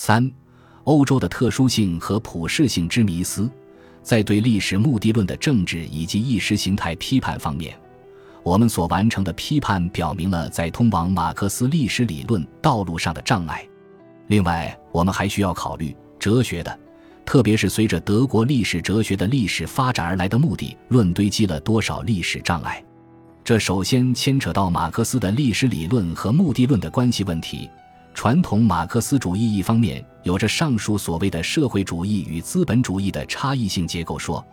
三、欧洲的特殊性和普适性之迷思，在对历史目的论的政治以及意识形态批判方面，我们所完成的批判表明了在通往马克思历史理论道路上的障碍。另外，我们还需要考虑哲学的，特别是随着德国历史哲学的历史发展而来的目的论堆积了多少历史障碍。这首先牵扯到马克思的历史理论和目的论的关系问题。传统马克思主义一方面有着上述所谓的社会主义与资本主义的差异性结构说，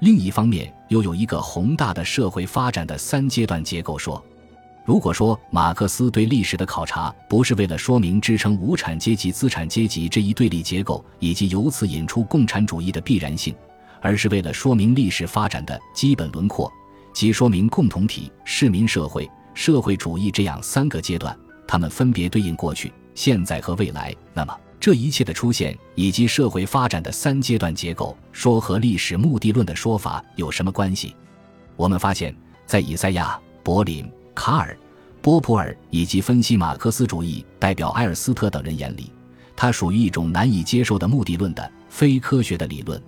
另一方面又有一个宏大的社会发展的三阶段结构说。如果说马克思对历史的考察不是为了说明支撑无产阶级资产阶级这一对立结构以及由此引出共产主义的必然性，而是为了说明历史发展的基本轮廓，即说明共同体、市民社会、社会主义这样三个阶段，它们分别对应过去。现在和未来，那么这一切的出现以及社会发展的三阶段结构，说和历史目的论的说法有什么关系？我们发现，在以赛亚、柏林、卡尔、波普尔以及分析马克思主义代表埃尔斯特等人眼里，它属于一种难以接受的目的论的非科学的理论。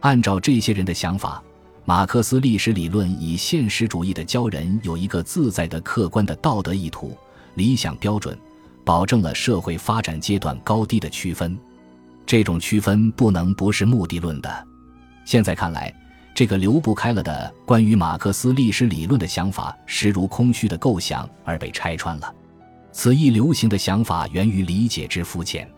按照这些人的想法，马克思历史理论以现实主义的教人有一个自在的客观的道德意图、理想标准。保证了社会发展阶段高低的区分，这种区分不能不是目的论的。现在看来，这个流不开了的关于马克思历史理论的想法，实如空虚的构想而被拆穿了。此一流行的想法源于理解之肤浅。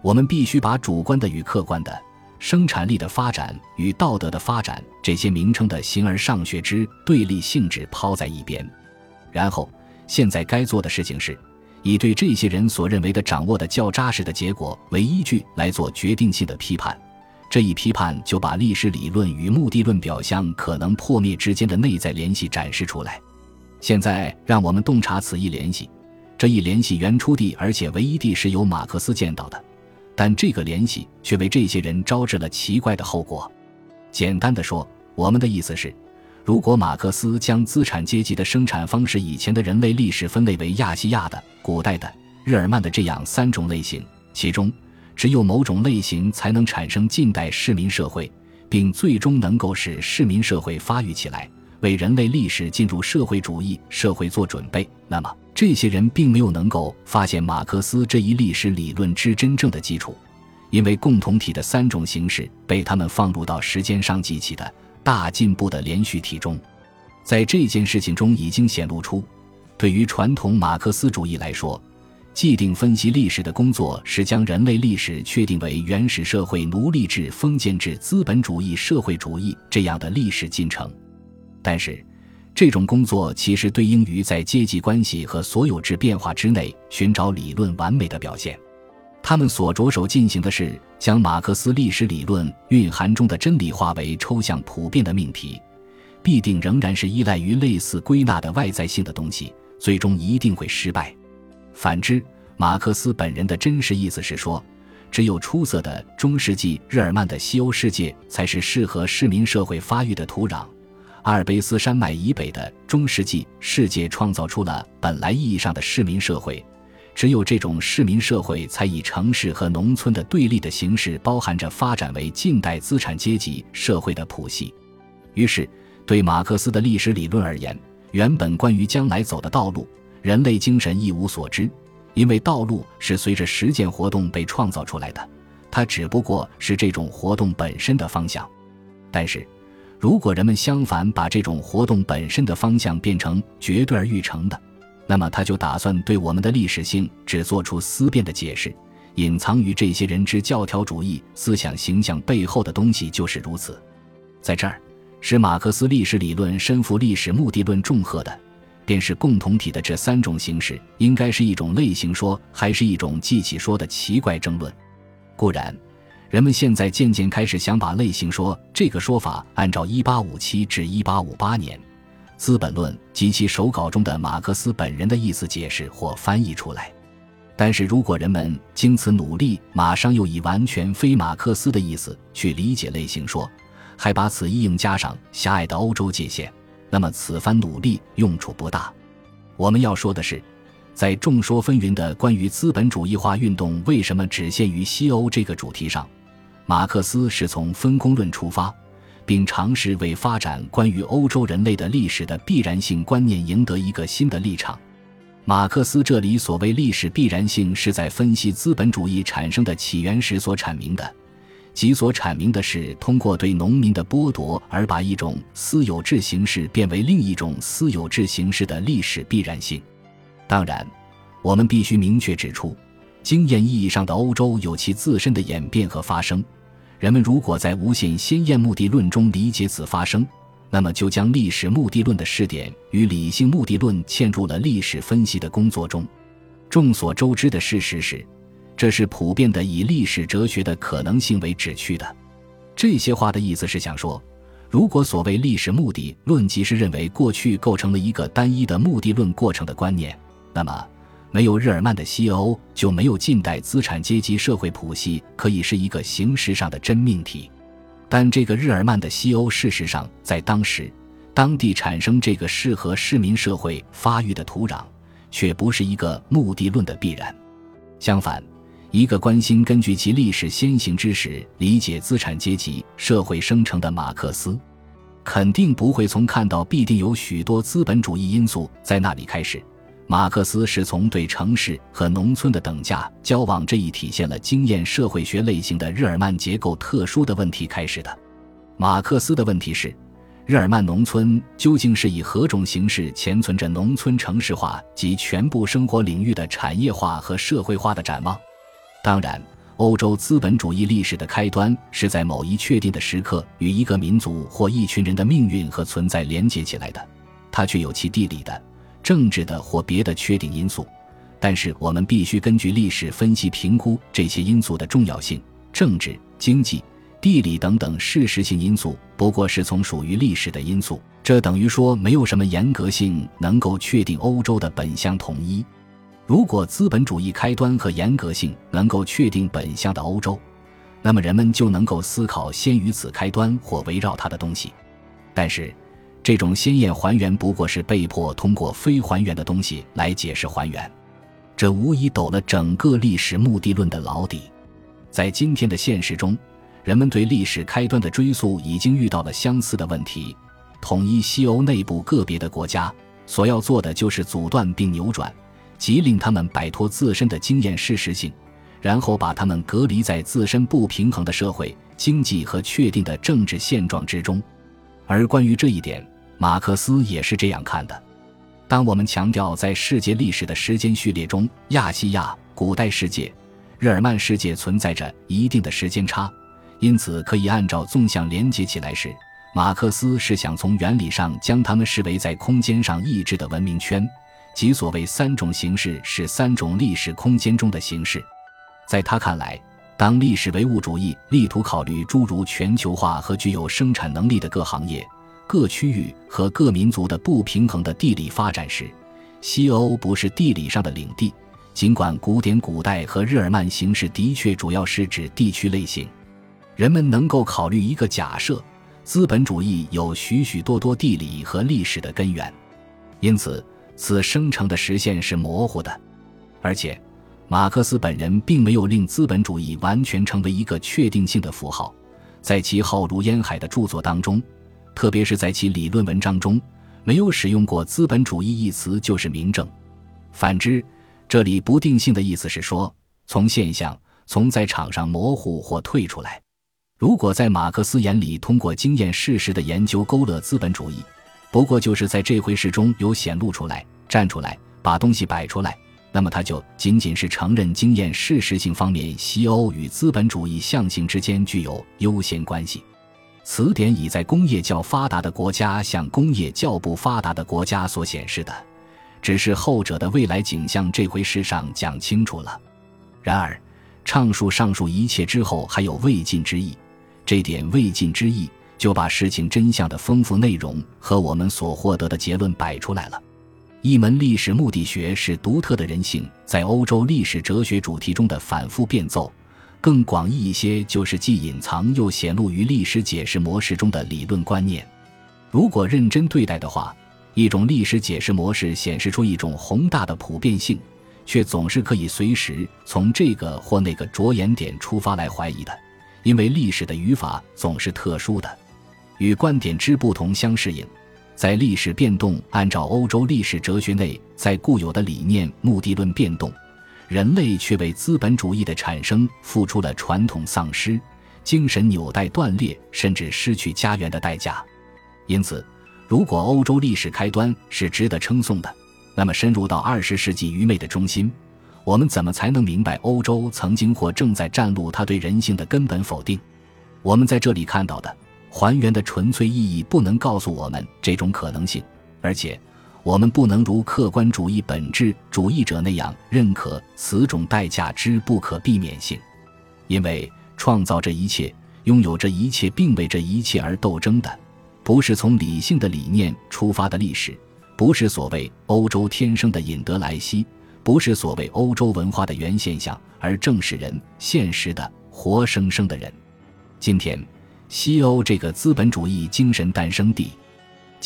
我们必须把主观的与客观的、生产力的发展与道德的发展这些名称的形而上学之对立性质抛在一边，然后，现在该做的事情是。以对这些人所认为的掌握的较扎实的结果为依据来做决定性的批判，这一批判就把历史理论与目的论表象可能破灭之间的内在联系展示出来。现在让我们洞察此一联系，这一联系原初地而且唯一地是由马克思见到的，但这个联系却为这些人招致了奇怪的后果。简单的说，我们的意思是。如果马克思将资产阶级的生产方式以前的人类历史分类为亚细亚的、古代的、日耳曼的这样三种类型，其中只有某种类型才能产生近代市民社会，并最终能够使市民社会发育起来，为人类历史进入社会主义社会做准备，那么这些人并没有能够发现马克思这一历史理论之真正的基础，因为共同体的三种形式被他们放入到时间上记起的。大进步的连续体中，在这件事情中已经显露出，对于传统马克思主义来说，既定分析历史的工作是将人类历史确定为原始社会奴隶制、封建制、资本主义、社会主义这样的历史进程。但是，这种工作其实对应于在阶级关系和所有制变化之内寻找理论完美的表现。他们所着手进行的是将马克思历史理论蕴含中的真理化为抽象普遍的命题，必定仍然是依赖于类似归纳的外在性的东西，最终一定会失败。反之，马克思本人的真实意思是说，只有出色的中世纪日耳曼的西欧世界才是适合市民社会发育的土壤。阿尔卑斯山脉以北的中世纪世界创造出了本来意义上的市民社会。只有这种市民社会，才以城市和农村的对立的形式，包含着发展为近代资产阶级社会的谱系。于是，对马克思的历史理论而言，原本关于将来走的道路，人类精神一无所知，因为道路是随着实践活动被创造出来的，它只不过是这种活动本身的方向。但是，如果人们相反把这种活动本身的方向变成绝对而欲成的，那么他就打算对我们的历史性只做出思辨的解释，隐藏于这些人之教条主义思想形象背后的东西就是如此。在这儿，使马克思历史理论身负历史目的论重荷的，便是共同体的这三种形式应该是一种类型说，还是一种记起说的奇怪争论。固然，人们现在渐渐开始想把类型说这个说法按照1857至1858年。《资本论》及其手稿中的马克思本人的意思解释或翻译出来，但是如果人们经此努力，马上又以完全非马克思的意思去理解类型说，还把此意应加上狭隘的欧洲界限，那么此番努力用处不大。我们要说的是，在众说纷纭的关于资本主义化运动为什么只限于西欧这个主题上，马克思是从分工论出发，并尝试为发展关于欧洲人类的历史的必然性观念赢得一个新的立场。马克思这里所谓历史必然性，是在分析资本主义产生的起源时所阐明的，即所阐明的是通过对农民的剥夺而把一种私有制形式变为另一种私有制形式的历史必然性。当然，我们必须明确指出，经验意义上的欧洲有其自身的演变和发生。人们如果在无限先验目的论中理解此发生，那么就将历史目的论的试点与理性目的论嵌入了历史分析的工作中。众所周知的事实是，这是普遍的以历史哲学的可能性为旨趣的。这些话的意思是想说。如果所谓历史目的论即是认为过去构成了一个单一的目的论过程的观念，那么没有日耳曼的西欧就没有近代资产阶级社会谱系可以是一个形式上的真命题。但这个日耳曼的西欧事实上在当时当地产生这个适合市民社会发育的土壤，却不是一个目的论的必然。相反。一个关心根据其历史先行知识理解资产阶级社会生成的马克思，肯定不会从看到必定有许多资本主义因素在那里开始。马克思是从对城市和农村的等价交往这一体现了经验社会学类型的日耳曼结构特殊的问题开始的。马克思的问题是：日耳曼农村究竟是以何种形式潜存着农村城市化及全部生活领域的产业化和社会化的展望？当然，欧洲资本主义历史的开端是在某一确定的时刻与一个民族或一群人的命运和存在连接起来的，它却有其地理的、政治的或别的确定因素。但是，我们必须根据历史分析评估这些因素的重要性。政治、经济、地理等等事实性因素不过是从属于历史的因素，这等于说没有什么严格性能够确定欧洲的本相统一。如果资本主义开端和严格性能够确定本相的欧洲，那么人们就能够思考先于此开端或围绕它的东西。但是，这种鲜艳还原不过是被迫通过非还原的东西来解释还原，这无疑抖了整个历史目的论的老底。在今天的现实中，人们对历史开端的追溯已经遇到了相似的问题：统一西欧内部个别的国家所要做的就是阻断并扭转。即令他们摆脱自身的经验事实性，然后把他们隔离在自身不平衡的社会、经济和确定的政治现状之中。而关于这一点，马克思也是这样看的。当我们强调在世界历史的时间序列中，亚细亚、古代世界、日耳曼世界存在着一定的时间差，因此可以按照纵向连接起来时，马克思是想从原理上将它们视为在空间上异质的文明圈。即所谓三种形式是三种历史空间中的形式，在他看来，当历史唯物主义力图考虑诸如全球化和具有生产能力的各行业、各区域和各民族的不平衡的地理发展时，西欧不是地理上的领地。尽管古典古代和日耳曼形式的确主要是指地区类型，人们能够考虑一个假设：资本主义有许许多多地理和历史的根源，因此。此生成的实现是模糊的，而且，马克思本人并没有令资本主义完全成为一个确定性的符号，在其浩如烟海的著作当中，特别是在其理论文章中，没有使用过“资本主义”一词就是明证。反之，这里不定性的意思是说，从现象、从在场上模糊或退出来。如果在马克思眼里，通过经验事实的研究勾勒资本主义。不过就是在这回事中有显露出来、站出来、把东西摆出来，那么他就仅仅是承认经验事实性方面西欧与资本主义象性之间具有优先关系。此点已在工业较发达的国家向工业较不发达的国家所显示的，只是后者的未来景象这回事上讲清楚了。然而，畅述上述一切之后还有未尽之意，这点未尽之意。就把事情真相的丰富内容和我们所获得的结论摆出来了。一门历史目的学是独特的人性在欧洲历史哲学主题中的反复变奏，更广义一些就是既隐藏又显露于历史解释模式中的理论观念。如果认真对待的话，一种历史解释模式显示出一种宏大的普遍性，却总是可以随时从这个或那个着眼点出发来怀疑的，因为历史的语法总是特殊的，与观点之不同相适应。在历史变动按照欧洲历史哲学内在固有的理念目的论变动，人类却为资本主义的产生付出了传统丧失、精神纽带断裂甚至失去家园的代价。因此，如果欧洲历史开端是值得称颂的，那么深入到二十世纪愚昧的中心，我们怎么才能明白欧洲曾经或正在战路它对人性的根本否定？我们在这里看到的。还原的纯粹意义不能告诉我们这种可能性，而且我们不能如客观主义本质主义者那样认可此种代价之不可避免性，因为创造这一切、拥有这一切并为这一切而斗争的，不是从理性的理念出发的历史，不是所谓欧洲天生的引德莱西，不是所谓欧洲文化的原现象，而正是人现实的活生生的人。今天。西欧这个资本主义精神诞生地，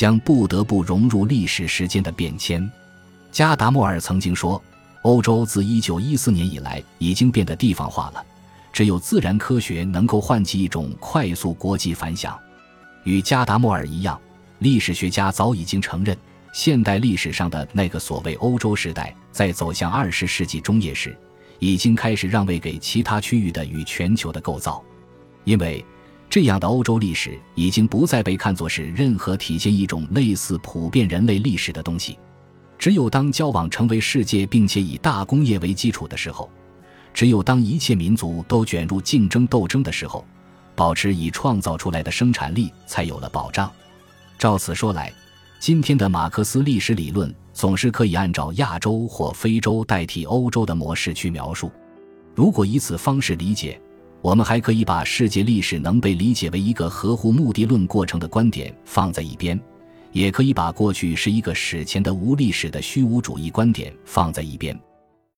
将不得不融入历史时间的变迁。加达默尔曾经说：“欧洲自1914年以来已经变得地方化了，只有自然科学能够唤起一种快速国际反响。”与加达默尔一样，历史学家早已经承认，现代历史上的那个所谓欧洲时代，在走向20世纪中叶时，已经开始让位给其他区域的与全球的构造，因为。这样的欧洲历史已经不再被看作是任何体现一种类似普遍人类历史的东西。只有当交往成为世界，并且以大工业为基础的时候，只有当一切民族都卷入竞争斗争的时候，保持已创造出来的生产力才有了保障。照此说来，今天的马克思历史理论总是可以按照亚洲或非洲代替欧洲的模式去描述。如果以此方式理解，我们还可以把世界历史能被理解为一个合乎目的论过程的观点放在一边，也可以把过去是一个史前的无历史的虚无主义观点放在一边。